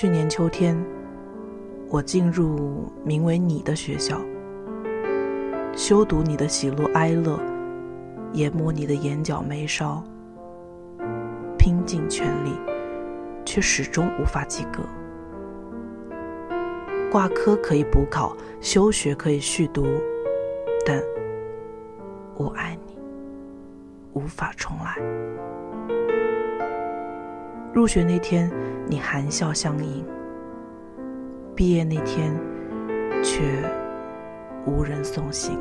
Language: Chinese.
去年秋天，我进入名为你的学校，修读你的喜怒哀乐，研磨你的眼角眉梢，拼尽全力，却始终无法及格。挂科可以补考，休学可以续读，但我爱你，无法重来。入学那天，你含笑相迎；毕业那天，却无人送行。